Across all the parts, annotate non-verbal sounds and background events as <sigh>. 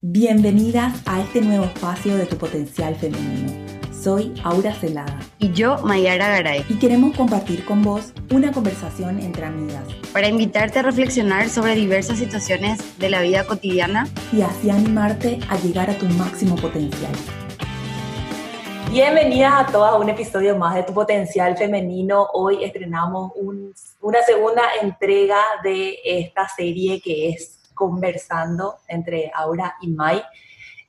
Bienvenidas a este nuevo espacio de tu potencial femenino. Soy Aura Celada. Y yo, Mayara Garay. Y queremos compartir con vos una conversación entre amigas. Para invitarte a reflexionar sobre diversas situaciones de la vida cotidiana. Y así animarte a llegar a tu máximo potencial. Bienvenidas a todas a un episodio más de Tu Potencial Femenino. Hoy estrenamos una segunda entrega de esta serie que es conversando entre Aura y Mai.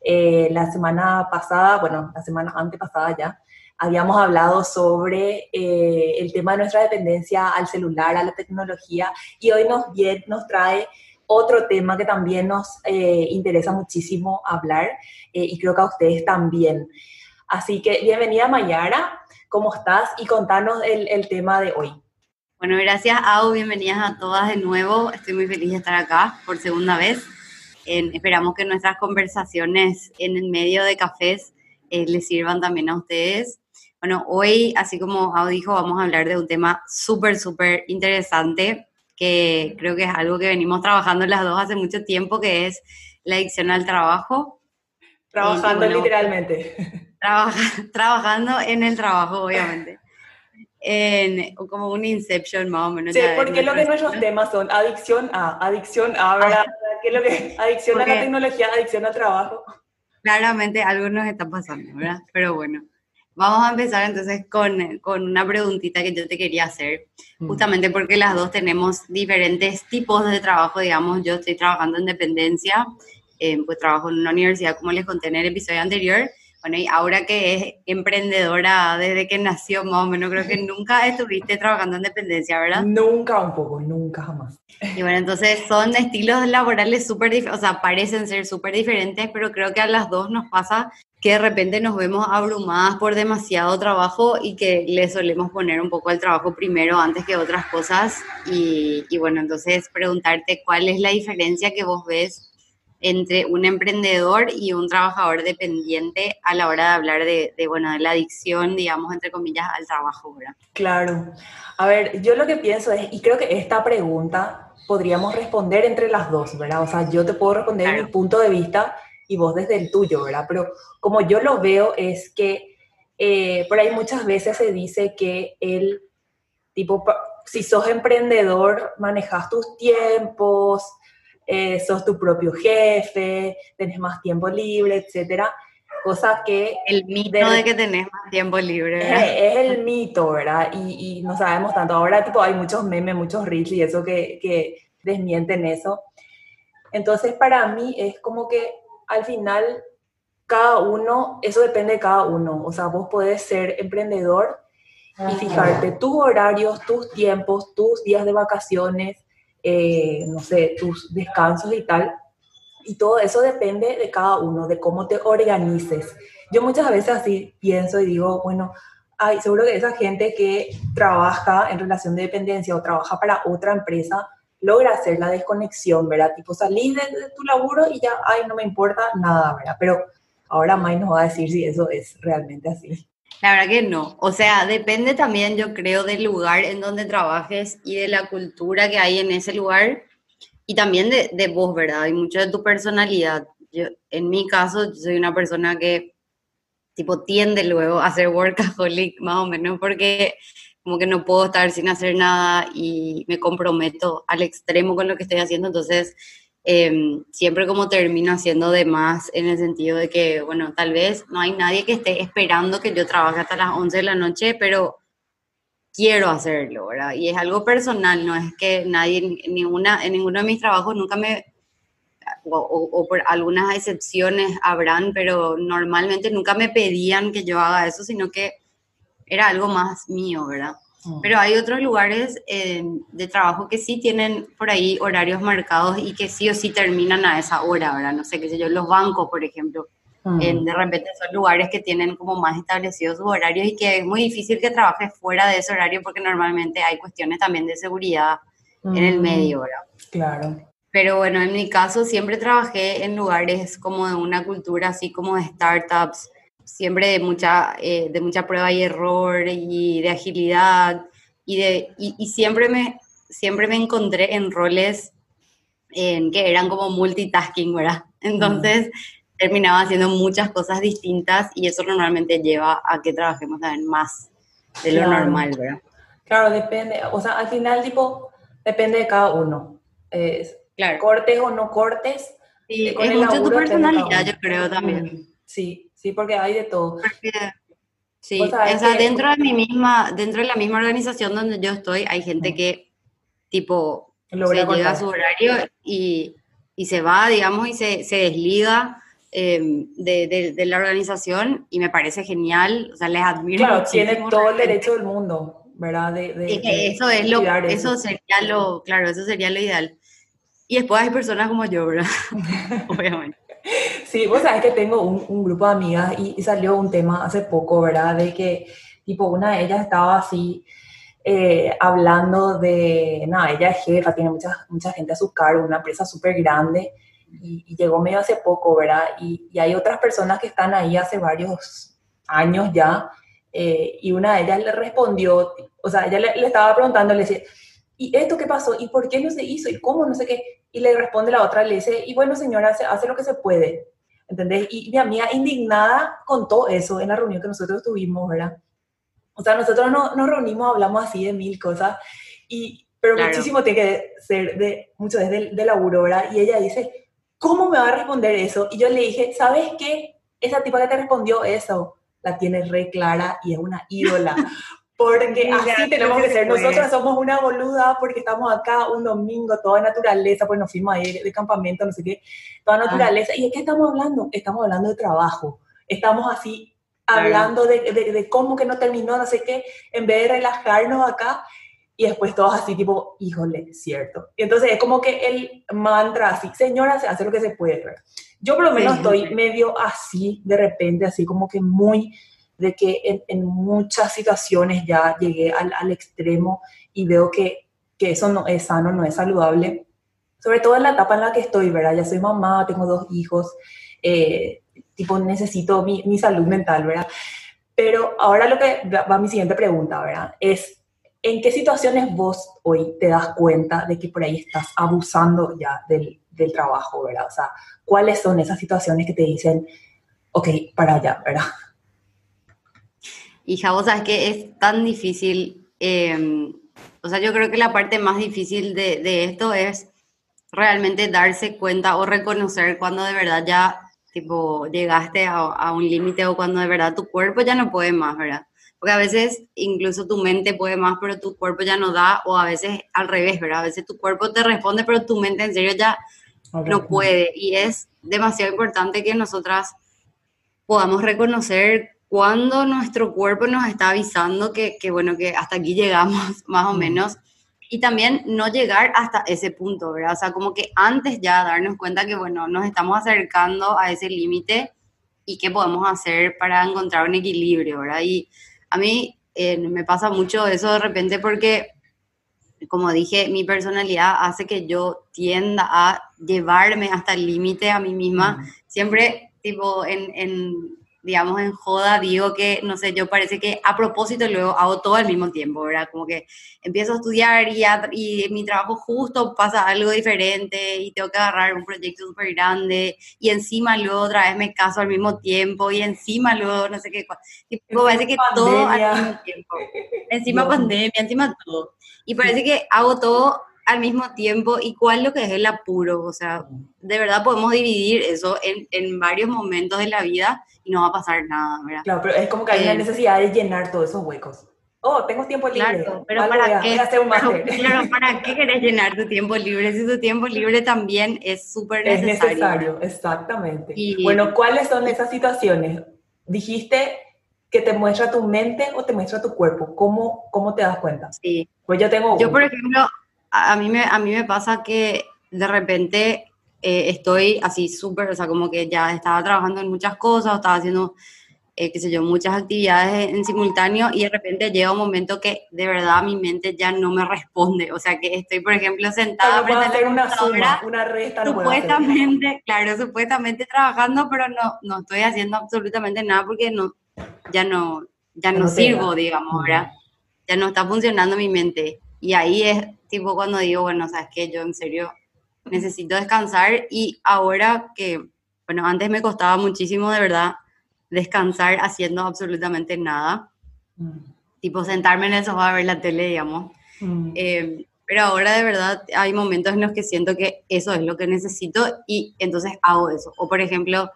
Eh, la semana pasada, bueno, la semana antepasada ya, habíamos hablado sobre eh, el tema de nuestra dependencia al celular, a la tecnología, y hoy nos, nos trae otro tema que también nos eh, interesa muchísimo hablar, y creo que a ustedes también. Así que bienvenida Mayara, ¿cómo estás? Y contanos el, el tema de hoy. Bueno, gracias, Au. Bienvenidas a todas de nuevo. Estoy muy feliz de estar acá por segunda vez. esperamos que nuestras conversaciones en el medio de cafés eh, les sirvan también a ustedes. Bueno, hoy, así como Au dijo, vamos a hablar de un tema súper, súper interesante que creo que es algo que venimos trabajando las dos hace mucho tiempo, que es la adicción al trabajo. Trabajando literalmente. <laughs> trabajando en el trabajo, obviamente en, como un Inception más o menos. Sí, porque lo que nuestros temas son adicción a, adicción a, ¿verdad? ¿Qué es lo que? <laughs> Adicción a la tecnología, adicción al trabajo. Claramente algo nos está pasando, ¿verdad? Pero bueno, vamos a empezar entonces con, con una preguntita que yo te quería hacer, mm. justamente porque las dos tenemos diferentes tipos de trabajo, digamos, yo estoy trabajando en dependencia, eh, pues trabajo en una universidad, como les conté en el episodio anterior, bueno, y ahora que es emprendedora desde que nació, más o menos, creo que <laughs> nunca estuviste trabajando en dependencia, ¿verdad? Nunca un poco, nunca jamás. Y bueno, entonces son estilos laborales súper diferentes, o sea, parecen ser súper diferentes, pero creo que a las dos nos pasa que de repente nos vemos abrumadas por demasiado trabajo y que le solemos poner un poco el trabajo primero antes que otras cosas. Y, y bueno, entonces preguntarte cuál es la diferencia que vos ves entre un emprendedor y un trabajador dependiente a la hora de hablar de, bueno, de la adicción, digamos, entre comillas, al trabajo, ¿verdad? Claro. A ver, yo lo que pienso es, y creo que esta pregunta podríamos responder entre las dos, ¿verdad? O sea, yo te puedo responder desde mi punto de vista y vos desde el tuyo, ¿verdad? Pero como yo lo veo es que eh, por ahí muchas veces se dice que el tipo, si sos emprendedor, manejas tus tiempos, eh, sos tu propio jefe, tenés más tiempo libre, etcétera. Cosa que... El mito de, que tenés más tiempo libre. Es, el mito, ¿verdad? Y, y, no sabemos tanto. Ahora tipo hay muchos memes, muchos reels y eso que, que desmienten eso. Entonces para mí es como que al final cada uno, eso depende de cada uno. O sea, vos podés ser emprendedor y fijarte tus horarios, tus tiempos, tus días de vacaciones, eh, no sé, tus descansos y tal. Y todo eso depende de cada uno, de cómo te organices. Yo muchas veces así pienso y digo, bueno, hay, seguro que esa gente que trabaja en relación de dependencia o trabaja para otra empresa logra hacer la desconexión, ¿verdad? Tipo, salir de, tu laburo y ya, ay, no me importa nada, ¿verdad? Pero ahora May nos va a decir si eso es realmente así. La verdad que no. O sea, depende también, yo creo, del lugar en donde trabajes y de la cultura que hay en ese lugar y también de, de vos, ¿verdad? Y mucho de tu personalidad. Yo, en mi caso, yo soy una persona que tipo tiende luego a ser workaholic <laughs> más o menos porque como que no puedo estar sin hacer nada y me comprometo al extremo con lo que estoy haciendo, entonces Em, siempre como termino haciendo de más en el sentido de que, bueno, tal vez no hay nadie que esté esperando que yo trabaje hasta las 11 de la noche, pero quiero hacerlo, ¿verdad? Y es algo personal, no es que nadie, ninguna, en ninguno de mis trabajos nunca me, o, o, por algunas excepciones habrán, pero normalmente nunca me pedían que yo haga eso, sino que era algo más mío, ¿verdad? Mm. Pero hay otros lugares eh, de trabajo que sí tienen por ahí horarios marcados y que sí o sí terminan a esa hora, ¿verdad? No sé, qué sé yo, los bancos, por ejemplo. Mm. Eh, de repente son lugares que tienen como más establecidos sus horarios y que es muy difícil que trabajes fuera de ese horario porque normalmente hay cuestiones también de seguridad en el mm. medio, ¿verdad? Claro. Pero bueno, en mi caso siempre trabajé en lugares como de una cultura así como de startups, siempre de mucha, eh, de mucha prueba y error y de agilidad y, de, y, siempre, me, siempre me encontré en roles en que eran como multitasking, ¿verdad? Entonces terminaba haciendo muchas cosas distintas y eso normalmente lleva a que trabajemos también más de lo normal, ¿verdad? Claro, depende, o sea, al final tipo depende de cada uno. claro. Cortes o no cortes. Sí, con es mucho tu personalidad, yo creo también. Sí, sí, porque hay de todo. sí, o sea, dentro de mi misma, dentro de la misma organización donde yo estoy, hay gente que tipo se llega a su horario y, y, se va, digamos, y se, se desliga em, de, de, la organización y me parece genial, o sea, les admiro. Claro, tiene todo el derecho del mundo, ¿verdad? De, eso es lo, eso. sería lo, claro, eso sería lo ideal. Y después hay personas como yo, ¿verdad? <laughs> <laughs> Obviamente. Sí, vos sabes que tengo un, grupo de amigas y, salió un tema hace poco, ¿verdad? De que, tipo, una de ellas estaba así, eh, hablando de, nada, ella es jefa, tiene mucha, mucha gente a su cargo, una empresa súper grande y, llegó medio hace poco, ¿verdad? Y, y, hay otras personas que están ahí hace varios años ya eh, y una de ellas le respondió, o sea, ella le, estaba preguntando, le decía, ¿y esto qué pasó? ¿Y por qué no se hizo? ¿Y cómo? No sé qué. Y le responde la otra, le dice, y bueno señora, hace, hace lo que se puede. ¿Entendés? Y mi amiga indignada contó eso en la reunión que nosotros tuvimos, ¿verdad? O sea, nosotros no, nos reunimos, hablamos así de mil cosas, y, pero muchísimo tiene que ser de, mucho desde de laburo, ¿verdad? Y ella dice, ¿cómo me va a responder eso? Y yo le dije, ¿sabes qué? Esa tipa que te respondió eso, la tiene re clara y es una ídola. <laughs> Porque así tenemos que ser. Nosotros somos una boluda porque estamos acá un domingo, toda naturaleza, pues nos fuimos ahí de campamento, no sé qué, toda naturaleza. ¿Y de qué estamos hablando? Estamos hablando de trabajo. Estamos así hablando de, de, cómo que no terminó, no sé qué, en vez de relajarnos acá, y después todos así tipo, híjole, cierto. Y entonces es como que el mantra así, señora, se hace lo que se puede. Yo por lo menos estoy medio así, de repente, así como que muy, de que en, en muchas situaciones ya llegué al, al, extremo y veo que, que eso no es sano, no es saludable. Sobre todo en la etapa en la que estoy, ¿verdad? Ya soy mamá, tengo dos hijos, eh, tipo necesito mi, mi, salud mental, ¿verdad? Pero ahora lo que va mi siguiente pregunta, ¿verdad? Es, ¿en qué situaciones vos hoy te das cuenta de que por ahí estás abusando ya del, del trabajo, ¿verdad? O sea, ¿cuáles son esas situaciones que te dicen, ok, para allá, ¿verdad? Hija, vos sabes que es tan difícil, eh, o sea, yo creo que la parte más difícil de, de esto es realmente darse cuenta o reconocer cuando de verdad ya tipo, llegaste a, a un límite o cuando de verdad tu cuerpo ya no puede más, ¿verdad? Porque a veces incluso tu mente puede más, pero tu cuerpo ya no da, o a veces al revés, ¿verdad? A veces tu cuerpo te responde, pero tu mente en serio ya no puede. Y es demasiado importante que nosotras podamos reconocer cuando nuestro cuerpo nos está avisando que, que bueno, que hasta aquí llegamos, <laughs> más o menos, y también no llegar hasta ese punto, ¿verdad? O sea, como que antes ya darnos cuenta que, bueno, nos estamos acercando a ese límite y qué podemos hacer para encontrar un equilibrio, ¿verdad? Y a mí eh, me pasa mucho eso de repente porque, como dije, mi personalidad hace que yo tienda a llevarme hasta el límite a mí misma, siempre tipo en, en digamos, en joda, digo que, no sé, yo parece que a propósito luego hago todo al mismo tiempo, ¿verdad? Como que empiezo a estudiar y, y en mi trabajo justo pasa algo diferente y tengo que agarrar un proyecto súper grande y encima luego otra vez me caso al mismo tiempo y encima luego no sé qué, tipo, parece que todo al mismo tiempo. Encima <laughs> pandemia, encima todo. Y parece que hago todo al mismo tiempo y cuál lo que es el apuro. O sea, de verdad podemos dividir eso en, en varios momentos de la vida y no va a pasar nada, ¿verdad? Claro, pero es como que hay una eh, necesidad de llenar todos esos huecos. Oh, tengo tiempo libre. Claro, pero ¿para qué? <laughs> claro, ¿para <laughs> qué querés llenar tu tiempo libre? Si tu tiempo libre también es súper necesario. Es necesario, exactamente. Y, bueno, ¿cuáles son esas situaciones? Dijiste que te muestra tu mente o te muestra tu cuerpo. ¿Cómo, cómo te das cuenta? Sí. Pues yo tengo... Yo, por ejemplo, a mí me, a mí me pasa que de repente eh, estoy así súper, o sea, como que ya estaba trabajando en muchas cosas, estaba haciendo, eh, qué sé yo, muchas actividades en simultáneo y de repente llega un momento que de verdad mi mente ya no me responde. O sea, que estoy, por ejemplo, sentada frente a la una suma, una resta. Supuestamente, claro, supuestamente trabajando, pero no, no estoy haciendo absolutamente nada porque no, ya no, ya no, sirvo, digamos, ¿verdad? Ya no está funcionando mi mente. Y ahí es tipo cuando digo, bueno, sabes que yo en serio necesito descansar y ahora que, bueno, antes me costaba muchísimo de verdad descansar haciendo absolutamente nada, mm. tipo sentarme en el sofá a ver la tele, digamos. Mm. Eh, pero ahora de verdad hay momentos en los que siento que eso es lo que necesito y entonces hago eso. O por ejemplo,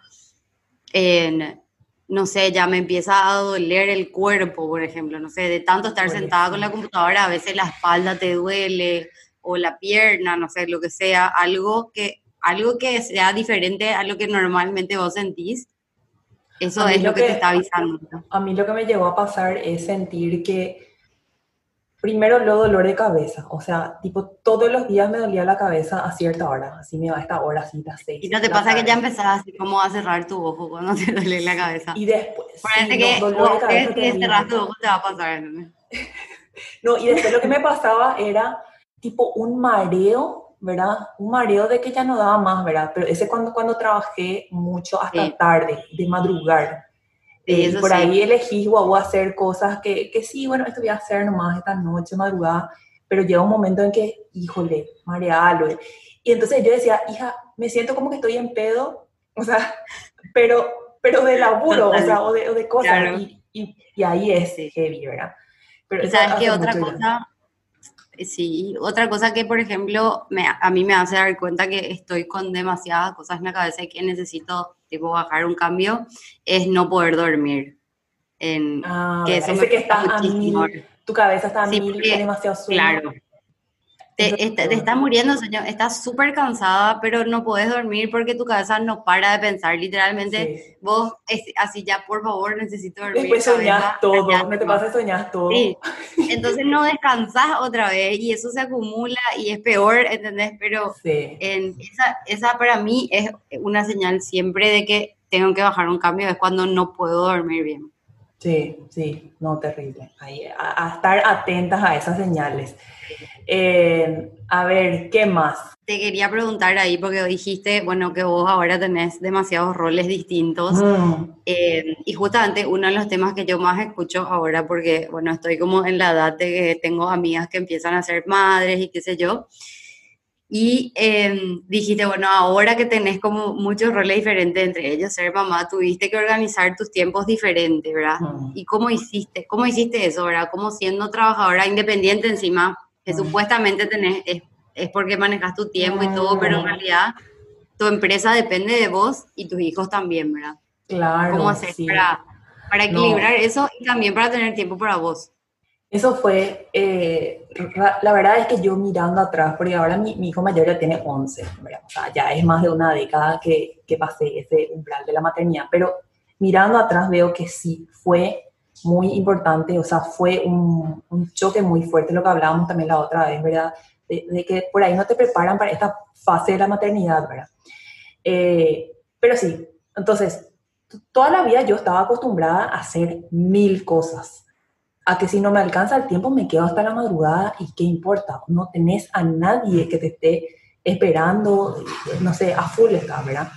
en, no sé, ya me empieza a doler el cuerpo, por ejemplo, no sé, de tanto estar sentada con la computadora, a veces la espalda te duele o la pierna, no sé, lo que sea, algo que, algo que sea diferente a lo que normalmente vos sentís, eso es lo que, te está avisando. A mí lo que me llegó a pasar es sentir que primero lo dolor de cabeza, o sea, tipo todos los días me dolía la cabeza a cierta hora, así me va esta hora, así las seis. ¿Y no te pasa que ya empezás así como a cerrar tu ojo cuando te duele la cabeza? Y después, Parece que vos crees que cerrar tu ojo te va a pasar. <laughs> no, y después lo que me pasaba era tipo un mareo, ¿verdad? Un mareo de que ya no daba más, ¿verdad? Pero ese cuando, cuando trabajé mucho hasta tarde, de madrugar. Eh, por ahí elegí o hacer cosas que, que sí, bueno, esto voy a hacer nomás esta noche, madrugada, pero llega un momento en que, híjole, marealo. Y entonces yo decía, hija, me siento como que estoy en pedo, <laughs> o sea, pero, pero de laburo, o sea, o de, o de cosas. Y, y, y, ahí es heavy, ¿verdad? Pero ¿Sabes qué otra cosa? Sí, otra cosa que, por ejemplo, me, a mí me hace dar cuenta que estoy con demasiadas cosas en la cabeza y que necesito, tipo, bajar un cambio, es no poder dormir. En, ah, que eso que está a mil, tu cabeza está a mil, demasiado sueño. Claro, te, te, estás muriendo, señor. Estás súper cansada, pero no puedes dormir porque tu cabeza no para de pensar. Literalmente, vos, así ya, por favor, necesito dormir. Después soñás todo, no te pasa soñás todo. Sí. <laughs> Entonces no descansas otra vez y eso se acumula y es peor, ¿entendés? Pero en esa, esa para mí es una señal siempre de que tengo que bajar un cambio, es cuando no puedo dormir bien. Sí, sí, no, terrible. a, estar atentas a esas señales. Eh, a ver, ¿qué más? Te quería preguntar ahí, porque dijiste, bueno, que vos ahora tenés demasiados roles distintos. Mm. Eh, y justamente uno de los temas que yo más escucho ahora, porque, bueno, estoy como en la edad de que tengo amigas que empiezan a ser madres y qué sé yo, y em, dijiste, bueno, ahora que tenés como muchos roles diferentes, entre ellos ser mamá, tuviste que organizar tus tiempos diferentes, ¿verdad? ¿Y cómo hiciste? ¿Cómo hiciste eso, verdad? Como siendo trabajadora independiente encima, que supuestamente tenés, es, es, porque manejas tu tiempo y todo, pero en realidad tu empresa depende de vos y tus hijos también, ¿verdad? Claro. ¿Cómo haces para, para equilibrar eso y también para tener tiempo para vos? Eso fue, eh, la verdad es que yo mirando atrás, porque ahora mi, hijo mayor ya tiene 11, o sea, ya es más de una década que, que pasé ese umbral de la maternidad, pero mirando atrás veo que sí fue muy importante, o sea, fue un, un choque muy fuerte, lo que hablábamos también la otra vez, ¿verdad? De, que por ahí no te preparan para esta fase de la maternidad, ¿verdad? Eh, pero sí, entonces, toda la vida yo estaba acostumbrada a hacer mil cosas a que si no me alcanza el tiempo me quedo hasta la madrugada y qué importa, no tenés a nadie que te esté esperando, no sé, a full está, ¿verdad?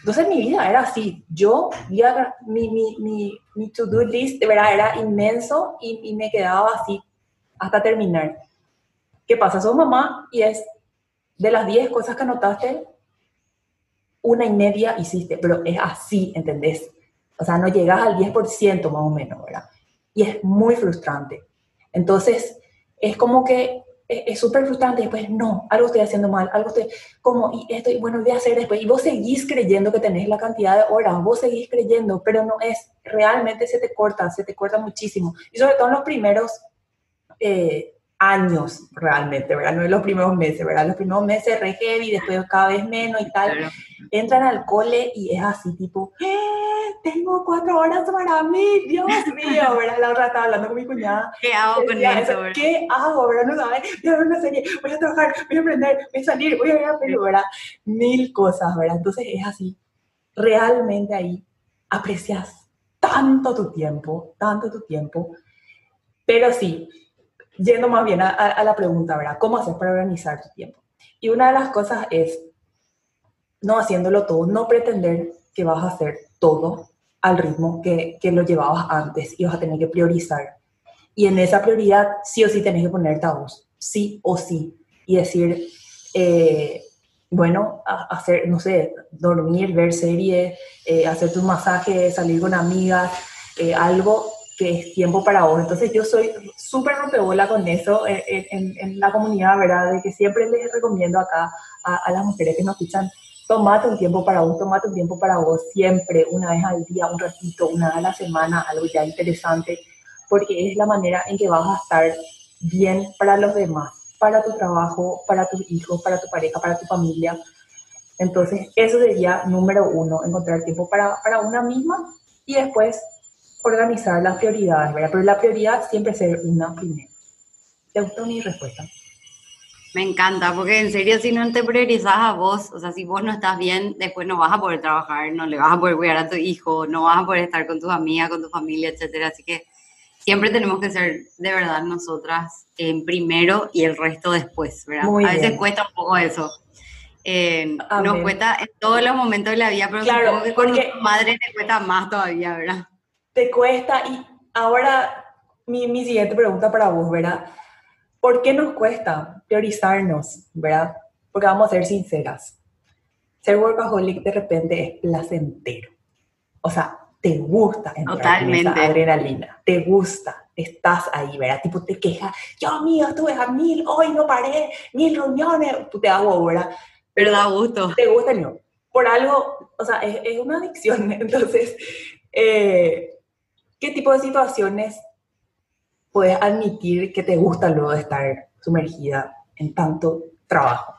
Entonces mi vida era así, yo, mi, mi, mi, mi to-do list, ¿verdad? Era inmenso y, y, me quedaba así hasta terminar. ¿Qué pasa? Sos mamá y es de las 10 cosas que anotaste, una y media hiciste, pero es así, ¿entendés? O sea, no llegas al 10% más o menos, ¿verdad? Y es muy frustrante. Entonces, es como que es súper frustrante después, no, algo estoy haciendo mal, algo estoy, como, y esto, y bueno, voy a hacer después, y vos seguís creyendo que tenés la cantidad de horas, vos seguís creyendo, pero no es, realmente se te corta, se te corta muchísimo, y sobre todo en los primeros eh, años, realmente, ¿verdad? No en los primeros meses, ¿verdad? Los primeros meses re heavy, después cada vez menos y tal, entran al cole y es así, tipo, ¡Eh, tengo cuatro horas para mí, Dios mío, ¿verdad? La otra estaba hablando con mi cuñada. ¿Qué hago con eso, ¿Qué hago, verdad? No sabes, voy a ver una serie, voy a trabajar, voy a aprender, voy a salir, voy a ver a pelo, ¿verdad? Mil cosas, ¿verdad? Entonces es así, realmente ahí aprecias tanto tu tiempo, tanto tu tiempo, pero sí, yendo más bien a, la pregunta, ¿verdad? ¿Cómo haces para organizar tu tiempo? Y una de las cosas es no haciéndolo todo, no pretender que vas a hacer todo al ritmo que, que lo llevabas antes y vas a tener que priorizar. Y en esa prioridad sí o sí tenés que ponerte a vos, sí o sí, y decir, eh, bueno, hacer, no sé, dormir, ver series, eh, hacer tu masaje, salir con amigas, eh, algo que es tiempo para vos. Entonces yo soy súper rompebola con eso en, la comunidad, ¿verdad? De que siempre les recomiendo acá a, a, las mujeres que nos escuchan, tomate un tiempo para vos, tomate un tiempo para vos, siempre, una vez al día, un ratito, una vez a la semana, algo ya interesante, porque es la manera en que vas a estar bien para los demás para tu trabajo, para tus hijos, para tu pareja, para tu familia. Entonces, eso sería número uno, encontrar tiempo para, para una misma y después organizar las prioridades, ¿verdad? Pero la prioridad siempre ser una primera. ¿Te gustó mi respuesta? Me encanta, porque en serio, si no te priorizas a vos, o sea, si vos no estás bien, después no vas a poder trabajar, no le vas a poder cuidar a tu hijo, no vas a poder estar con tus amigas, con tu familia, etcétera. Así que siempre tenemos que ser de verdad nosotras en primero y el resto después, ¿verdad? a veces cuesta un poco eso. Eh, nos cuesta en todos los momentos de la vida, pero claro, que con tu madre te cuesta más todavía, ¿verdad? Te cuesta y ahora mi, mi siguiente pregunta para vos, ¿verdad? ¿Por qué nos cuesta priorizarnos, ¿verdad? Porque vamos a ser sinceras. Ser workaholic de repente es placentero. O sea, te gusta entrar en esa adrenalina, te gusta, estás ahí, ¿verdad? Tipo, te quejas, yo, amigo, estuve a mil, hoy no paré, mil reuniones, tú te hago, ¿verdad? Pero da gusto. Te gusta, no. Por algo, o sea, es, es una adicción, <laughs> entonces, eh, ¿qué tipo de situaciones puedes admitir que te gusta luego de estar sumergida en tanto trabajo?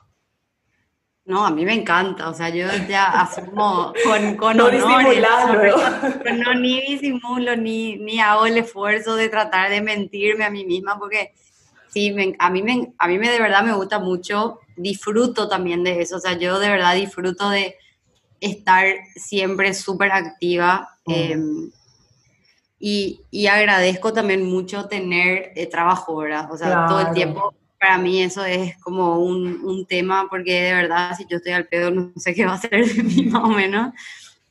No, a mí me encanta, o sea, yo ya asumo con, con no no ni disimulo, ni, ni hago el esfuerzo de tratar de mentirme a mí misma, porque sí, a, mí me, a mí me de verdad me gusta mucho, disfruto también de eso, o sea, yo de verdad disfruto de estar siempre súper activa mm. em, y, y, agradezco también mucho tener eh, trabajo, ¿verdad? O sea, todo el tiempo para mí eso es como un, un, tema, porque de verdad, si yo estoy al pedo, <laughs> no sé qué va a hacer de mí más o menos.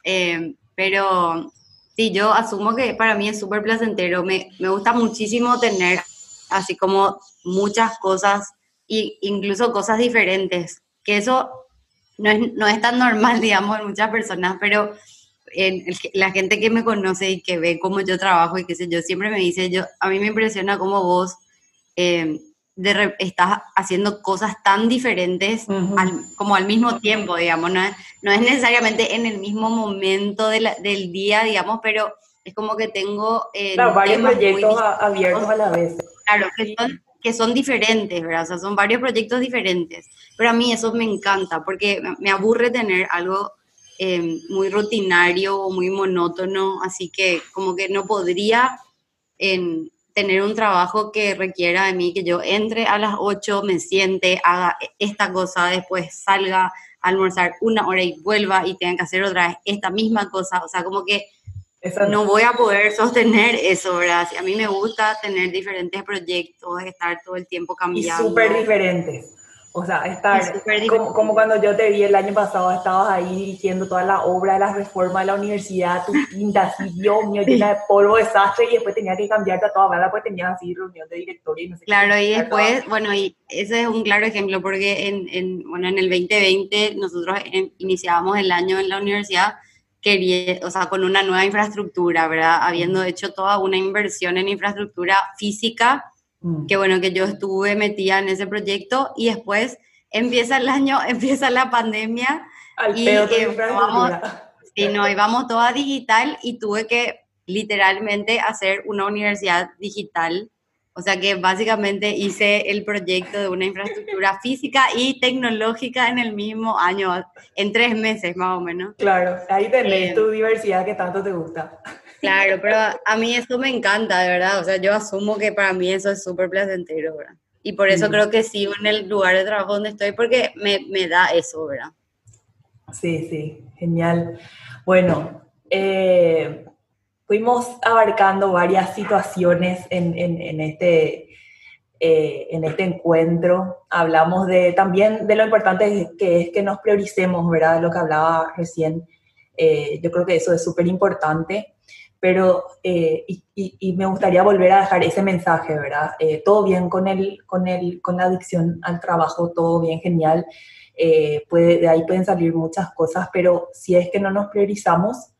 Eh, pero sí, yo asumo que para mí es súper placentero. Me, me, gusta muchísimo tener así como muchas cosas, e incluso cosas diferentes, que eso no es, no es tan normal, <laughs> digamos, en muchas personas, pero en la gente que me conoce y que ve cómo yo trabajo y qué sé yo, siempre me dice, yo, a mí me impresiona cómo vos... Eh, de, estás haciendo cosas tan diferentes como al mismo tiempo, digamos, no es, no es necesariamente en el mismo momento del día, digamos, pero es como que tengo... Eh, varios proyectos abiertos a la vez. Claro, que son, que son diferentes, ¿verdad? O sea, son varios proyectos diferentes, pero a mí eso me encanta porque me aburre tener algo eh, muy rutinario o muy monótono, así que como que no podría... En, tener un trabajo que requiera de mí que yo entre a las 8, me siente, haga esta cosa, después salga a almorzar una hora y vuelva y tenga que hacer otra vez esta misma cosa. O sea, como que no voy a poder sostener eso, ¿verdad? A mí me gusta tener diferentes proyectos, estar todo el tiempo cambiando. Y súper diferentes. O sea, estar como, como, cuando yo te vi el año pasado, estabas ahí dirigiendo toda la obra de la reforma de la universidad, tu <laughs> pinta así, Dios mío, llena de polvo, desastre, y después tenía que cambiarte a toda bala, pues tenías así reunión de directorio y no sé Claro, y después, bueno, y ese es un claro ejemplo, porque en, en, bueno, en el 2020 nosotros iniciábamos el año en la universidad, quería, o sea, con una nueva infraestructura, ¿verdad? Habiendo hecho toda una inversión en infraestructura física, Mm. que bueno, que yo estuve metida en ese proyecto y después empieza el año, <laughs> empieza la pandemia y eh, vamos, sí, no, íbamos toda digital y tuve que literalmente hacer una universidad digital. O sea que básicamente hice el proyecto de una infraestructura física y tecnológica en el mismo año, en tres meses más o menos. Claro, ahí tenés eh, tu diversidad que tanto te gusta. Claro, pero a mí eso me encanta, de verdad. O sea, yo asumo que para mí eso es súper placentero, ¿verdad? Y por eso creo que sigo en el lugar de trabajo donde estoy, porque me, me da eso, ¿verdad? Sí, sí, genial. Bueno, eh, fuimos abarcando varias situaciones en, en, en este, eh, en este encuentro. Hablamos de, también de lo importante que es que nos prioricemos, ¿verdad? Lo que hablaba recién Eh, yo creo que eso es súper importante, pero eh, y, me gustaría volver a dejar ese mensaje, ¿verdad? Eh, todo bien con, el, con, el, con la adicción al trabajo, todo bien, genial. puede, de ahí pueden salir muchas cosas, pero si es que no nos priorizamos,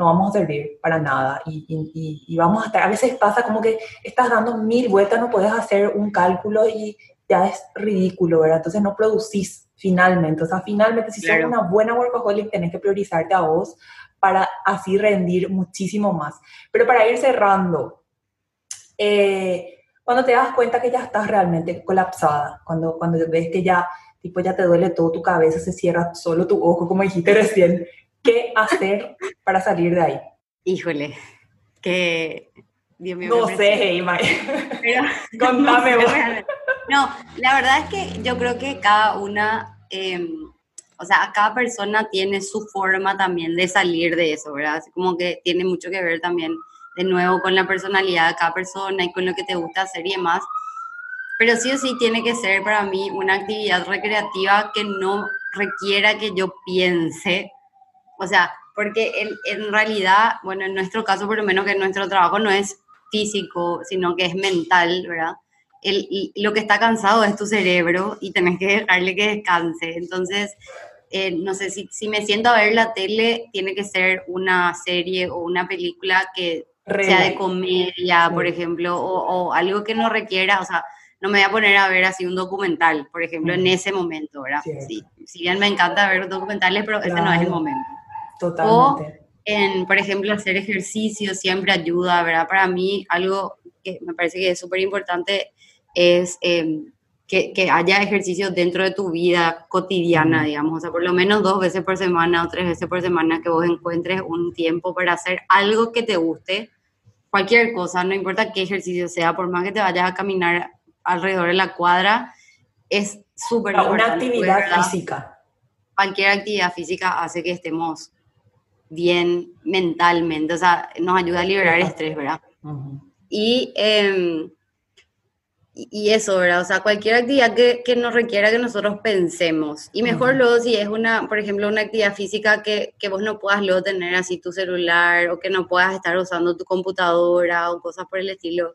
no vamos a servir para nada y, y, y, vamos a estar, a veces pasa como que estás dando mil vueltas, no puedes hacer un cálculo y ya es ridículo, ¿verdad? Entonces no producís finalmente, o sea, finalmente si sos una buena workaholic tenés que priorizarte a vos para así rendir muchísimo más. Pero para ir cerrando, eh, cuando te das cuenta que ya estás realmente colapsada, cuando, cuando ves que ya, tipo, ya te duele todo tu cabeza, se cierra solo tu ojo, como dijiste recién, ¿Qué hacer para salir de ahí? Híjole, que... Dios mío, no sé, Heima. <laughs> Contame <laughs> vos. No, la verdad es que yo creo que cada una, em, o sea, cada persona tiene su forma también de salir de eso, ¿verdad? Así como que tiene mucho que ver también, de nuevo, con la personalidad de cada persona y con lo que te gusta hacer y demás. Pero sí o sí tiene que ser para mí una actividad recreativa que no requiera que yo piense o sea, porque en, realidad, bueno, en nuestro caso, por lo menos que nuestro trabajo no es físico, sino que es mental, ¿verdad? El, lo que está cansado es tu cerebro y tenés que dejarle que descanse. Entonces, eh, no sé, si, si, me siento a ver la tele, tiene que ser una serie o una película que sea de comedia, por ejemplo, o, algo que no requiera, o sea, no me voy a poner a ver así un documental, por ejemplo, en ese momento, ¿verdad? Sí. Si bien me encanta ver documentales, pero ese no es el momento. Totalmente. O en, por ejemplo, hacer ejercicio siempre ayuda, ¿verdad? Para mí, algo que me parece que es súper importante es em, que, que, haya ejercicio dentro de tu vida cotidiana, digamos, o sea, por lo menos dos veces por semana o tres veces por semana que vos encuentres un tiempo para hacer algo que te guste, cualquier cosa, no importa qué ejercicio sea, por más que te vayas a caminar alrededor de la cuadra, es súper importante. Una actividad física. Cualquier actividad física hace que estemos bien mentalmente, o sea, nos ayuda a liberar estrés, ¿verdad? y, em, y eso, ¿verdad? O sea, cualquier actividad que, que, nos requiera que nosotros pensemos. Y mejor luego si es una, por ejemplo, una actividad física que, que, vos no puedas luego tener así tu celular o que no puedas estar usando tu computadora o cosas por el estilo.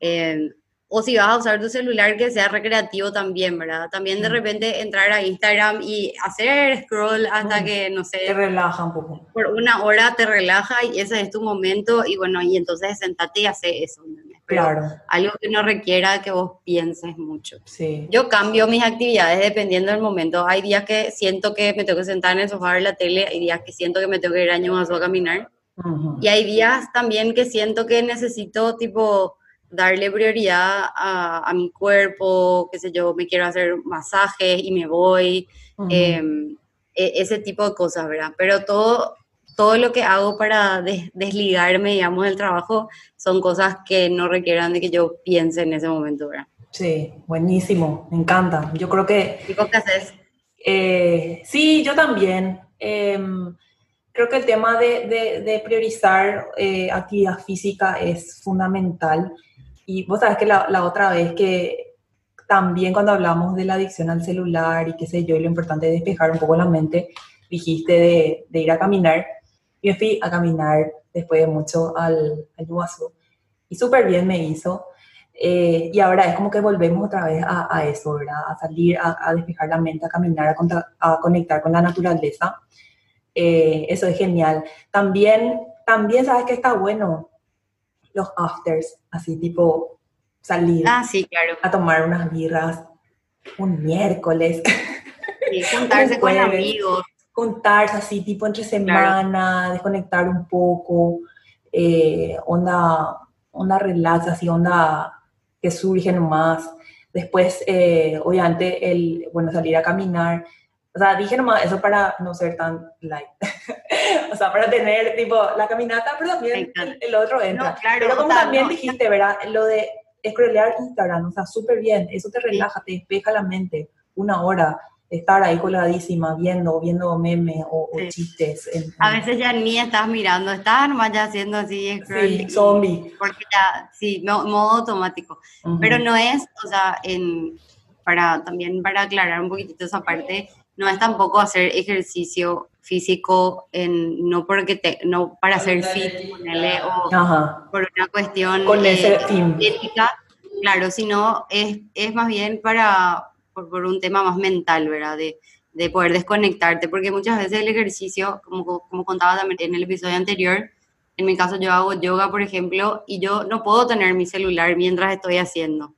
Eh, o si vas a usar tu celular que sea recreativo también, ¿verdad? También de repente entrar a Instagram y hacer scroll hasta que, no sé... Te relaja un poco. Por una hora te relaja y ese es tu momento y bueno, y entonces sentate y hace eso. claro. Algo que no requiera que vos pienses mucho. Sí. Yo cambio mis actividades dependiendo del momento. Hay días que siento que me tengo que sentar en el sofá a ver la tele, hay días que siento que me tengo que ir a año a caminar. Y hay días también que siento que necesito tipo darle prioridad a, mi cuerpo, qué sé yo, me quiero hacer masajes y me voy, em, e, ese tipo de cosas, ¿verdad? Pero todo, todo lo que hago para desligarme, digamos, del trabajo son cosas que no requieran de que yo piense en ese momento, ¿verdad? Sí, buenísimo, me encanta. Yo creo que... ¿Y qué haces? Eh, sí, yo también. Em, creo que el tema de, priorizar eh, actividad física es fundamental. Y vos sabes que la, otra vez que también cuando hablamos de la adicción al celular y qué sé yo, y lo importante es despejar un poco la mente, dijiste de, de ir a caminar. Y me fui a caminar después de mucho al, al Y súper bien me hizo. Eh, y ahora es como que volvemos otra vez a, a eso, ¿verdad? A salir, a, despejar la mente, a caminar, a, a conectar con la naturaleza. Eh, eso es genial. También, también sabes que está bueno los afters, así tipo salir ah, sí, claro. a tomar unas birras un miércoles. Sí, <laughs> juntarse con amigos. Juntarse así tipo entre semana, desconectar un poco, eh, onda, onda relax, así onda que surge nomás. Después, eh, obviamente, el, bueno, salir a caminar, o sea, dije nomás eso para no ser tan light. <laughs> o sea, para tener tipo la caminata, pero también el, otro entra. pero como también dijiste, ¿verdad? Lo de scrollear Instagram, o sea, súper bien. Eso te relaja, te despeja la mente. Una hora estar ahí coladísima viendo, viendo memes o, chistes. A veces ya ni estás mirando, estás nomás ya haciendo así Sí, zombie. Porque ya, sí, modo automático. Pero no es, o sea, en, para también para aclarar un poquitito esa parte, no es tampoco hacer ejercicio físico en, no porque te, no para hacer fit o por una cuestión Con ese claro, sino es, es más bien para por, por, un tema más mental, ¿verdad? De, de poder desconectarte, porque muchas veces el ejercicio, como, como contaba también en el episodio anterior, en mi caso yo hago yoga, por ejemplo, y yo no puedo tener mi celular mientras estoy haciendo.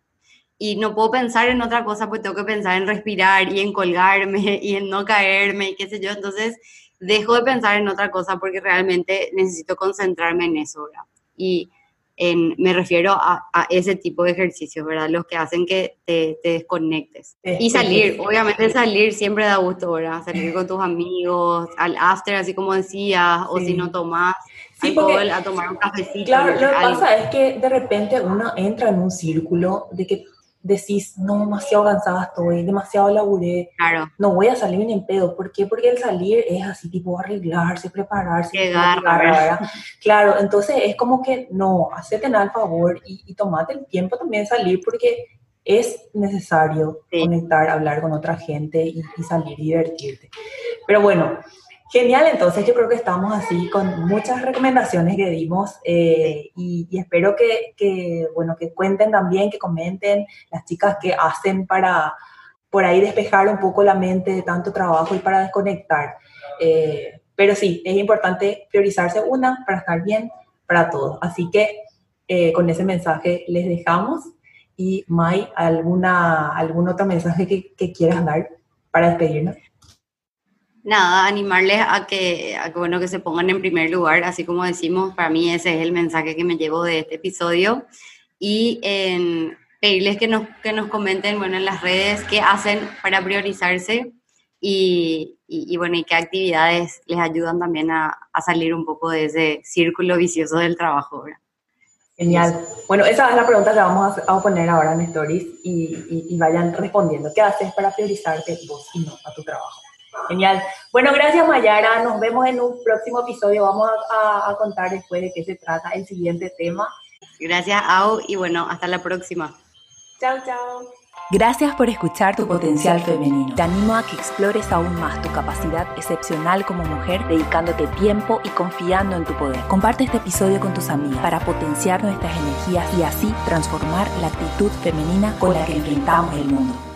Y no puedo pensar en otra cosa, pues tengo que pensar en respirar y en colgarme <laughs> y en no caerme y qué sé yo. Entonces dejo de pensar en otra cosa porque realmente necesito concentrarme en eso, ¿verdad? Y en, me refiero a, a, ese tipo de ejercicios, ¿verdad? Los que hacen que te, te desconectes. y salir, obviamente salir siempre da gusto, ¿verdad? Salir con tus amigos, al after, así como decías, o si no tomas sí, alcohol, a tomar un cafecito. Claro, lo que pasa es que de repente uno entra en un círculo de que decís, no, demasiado cansada estoy, demasiado laburé, claro. no voy a salir ni en pedo. ¿Por qué? Porque el salir es así, tipo arreglarse, prepararse. Llegar, Claro, entonces es como que no, hacete al favor y, y tomate el tiempo también de salir porque es necesario conectar, hablar con otra gente y, y salir y divertirte. Pero bueno, Genial, entonces yo creo que estamos así con muchas recomendaciones que dimos eh, y, espero que, bueno, que cuenten también, que comenten las chicas que hacen para por ahí despejar un poco la mente de tanto trabajo y para desconectar. Eh, pero sí, es importante priorizarse una para estar bien para todos. Así que eh, con ese mensaje les dejamos. Y Mai, ¿alguna, ¿algún otro mensaje que quieras dar para despedirnos? Nada, animarles a que, a que, bueno, que se pongan en primer lugar, así como decimos, para mí ese es el mensaje que me llevo de este episodio. Y en pedirles que nos, que nos comenten, bueno, en las redes qué hacen para priorizarse y, y, bueno, y qué actividades les ayudan también a, a, salir un poco de ese círculo vicioso del trabajo. ¿verdad? Genial. Bueno, esa es la pregunta que vamos a, poner ahora en Stories y, y, y vayan respondiendo. ¿Qué haces para priorizarte vos y no a tu trabajo? Genial. Bueno, gracias Mayara. Nos vemos en un próximo episodio. Vamos a, contar después de qué se trata el siguiente tema. Gracias, Au, y bueno, hasta la próxima. Chao, chao. Gracias por escuchar tu potencial femenino. Te animo a que explores aún más tu capacidad excepcional como mujer, dedicándote tiempo y confiando en tu poder. Comparte este episodio con tus amigas para potenciar nuestras energías y así transformar la actitud femenina con la que enfrentamos el mundo.